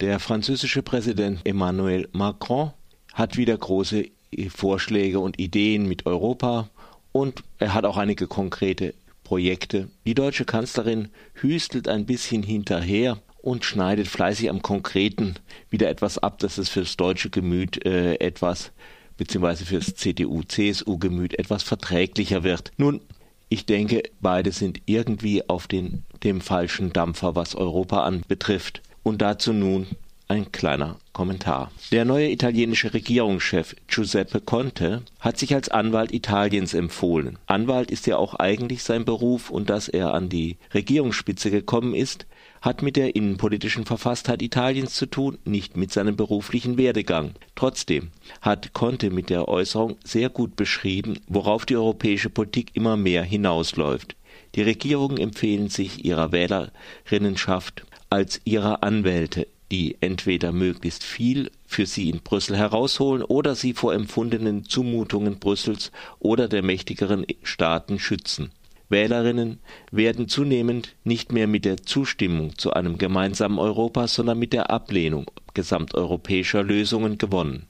Der französische Präsident Emmanuel Macron hat wieder große Vorschläge und Ideen mit Europa und er hat auch einige konkrete Projekte. Die deutsche Kanzlerin hüstelt ein bisschen hinterher und schneidet fleißig am Konkreten wieder etwas ab, dass es fürs deutsche Gemüt äh, etwas beziehungsweise fürs CDU-CSU-Gemüt etwas verträglicher wird. Nun, ich denke, beide sind irgendwie auf den, dem falschen Dampfer, was Europa anbetrifft. Und dazu nun ein kleiner Kommentar. Der neue italienische Regierungschef Giuseppe Conte hat sich als Anwalt Italiens empfohlen. Anwalt ist ja auch eigentlich sein Beruf und dass er an die Regierungsspitze gekommen ist, hat mit der innenpolitischen Verfasstheit Italiens zu tun, nicht mit seinem beruflichen Werdegang. Trotzdem hat Conte mit der Äußerung sehr gut beschrieben, worauf die europäische Politik immer mehr hinausläuft. Die Regierungen empfehlen sich ihrer Wählerinnenschaft als ihrer Anwälte, die entweder möglichst viel für sie in Brüssel herausholen oder sie vor empfundenen Zumutungen Brüssels oder der mächtigeren Staaten schützen. Wählerinnen werden zunehmend nicht mehr mit der Zustimmung zu einem gemeinsamen Europa, sondern mit der Ablehnung gesamteuropäischer Lösungen gewonnen.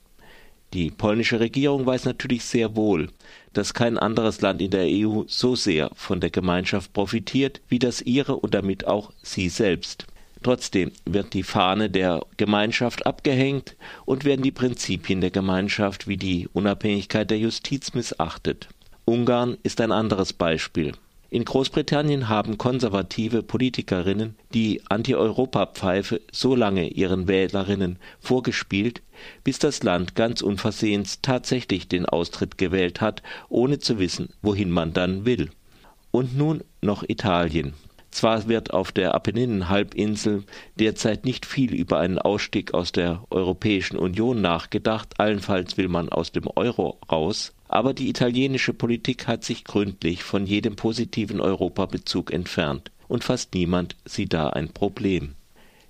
Die polnische Regierung weiß natürlich sehr wohl, dass kein anderes Land in der EU so sehr von der Gemeinschaft profitiert wie das ihre und damit auch sie selbst. Trotzdem wird die Fahne der Gemeinschaft abgehängt und werden die Prinzipien der Gemeinschaft wie die Unabhängigkeit der Justiz missachtet. Ungarn ist ein anderes Beispiel. In Großbritannien haben konservative Politikerinnen die Anti-Europa-Pfeife so lange ihren Wählerinnen vorgespielt, bis das Land ganz unversehens tatsächlich den Austritt gewählt hat, ohne zu wissen, wohin man dann will. Und nun noch Italien. Zwar wird auf der Apenninenhalbinsel derzeit nicht viel über einen Ausstieg aus der Europäischen Union nachgedacht, allenfalls will man aus dem Euro raus, aber die italienische Politik hat sich gründlich von jedem positiven Europabezug entfernt, und fast niemand sieht da ein Problem.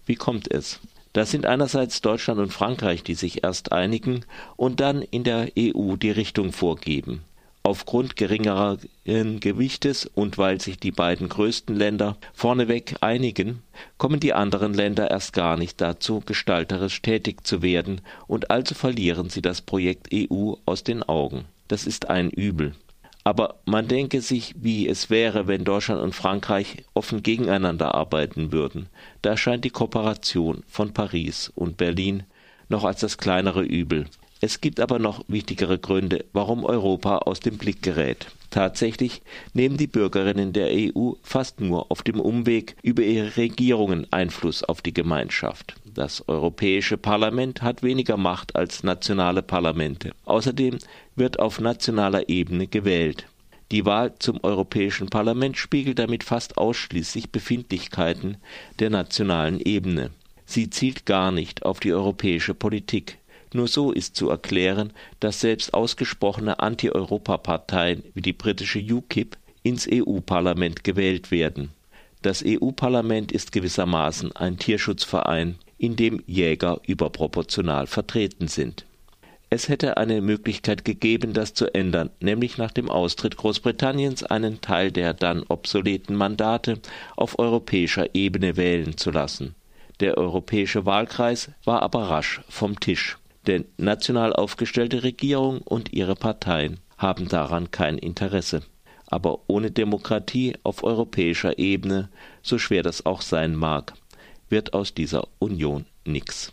Wie kommt es? Das sind einerseits Deutschland und Frankreich, die sich erst einigen und dann in der EU die Richtung vorgeben. Aufgrund geringeren Gewichtes und weil sich die beiden größten Länder vorneweg einigen, kommen die anderen Länder erst gar nicht dazu, gestalterisch tätig zu werden, und also verlieren sie das Projekt EU aus den Augen. Das ist ein Übel. Aber man denke sich, wie es wäre, wenn Deutschland und Frankreich offen gegeneinander arbeiten würden. Da scheint die Kooperation von Paris und Berlin noch als das kleinere Übel. Es gibt aber noch wichtigere Gründe, warum Europa aus dem Blick gerät. Tatsächlich nehmen die Bürgerinnen der EU fast nur auf dem Umweg über ihre Regierungen Einfluss auf die Gemeinschaft. Das Europäische Parlament hat weniger Macht als nationale Parlamente. Außerdem wird auf nationaler Ebene gewählt. Die Wahl zum Europäischen Parlament spiegelt damit fast ausschließlich Befindlichkeiten der nationalen Ebene. Sie zielt gar nicht auf die europäische Politik. Nur so ist zu erklären, dass selbst ausgesprochene Anti-Europa-Parteien wie die britische UKIP ins EU-Parlament gewählt werden. Das EU-Parlament ist gewissermaßen ein Tierschutzverein, in dem Jäger überproportional vertreten sind. Es hätte eine Möglichkeit gegeben, das zu ändern, nämlich nach dem Austritt Großbritanniens einen Teil der dann obsoleten Mandate auf europäischer Ebene wählen zu lassen. Der europäische Wahlkreis war aber rasch vom Tisch denn national aufgestellte Regierungen und ihre Parteien haben daran kein Interesse. Aber ohne Demokratie auf europäischer Ebene, so schwer das auch sein mag, wird aus dieser Union nichts.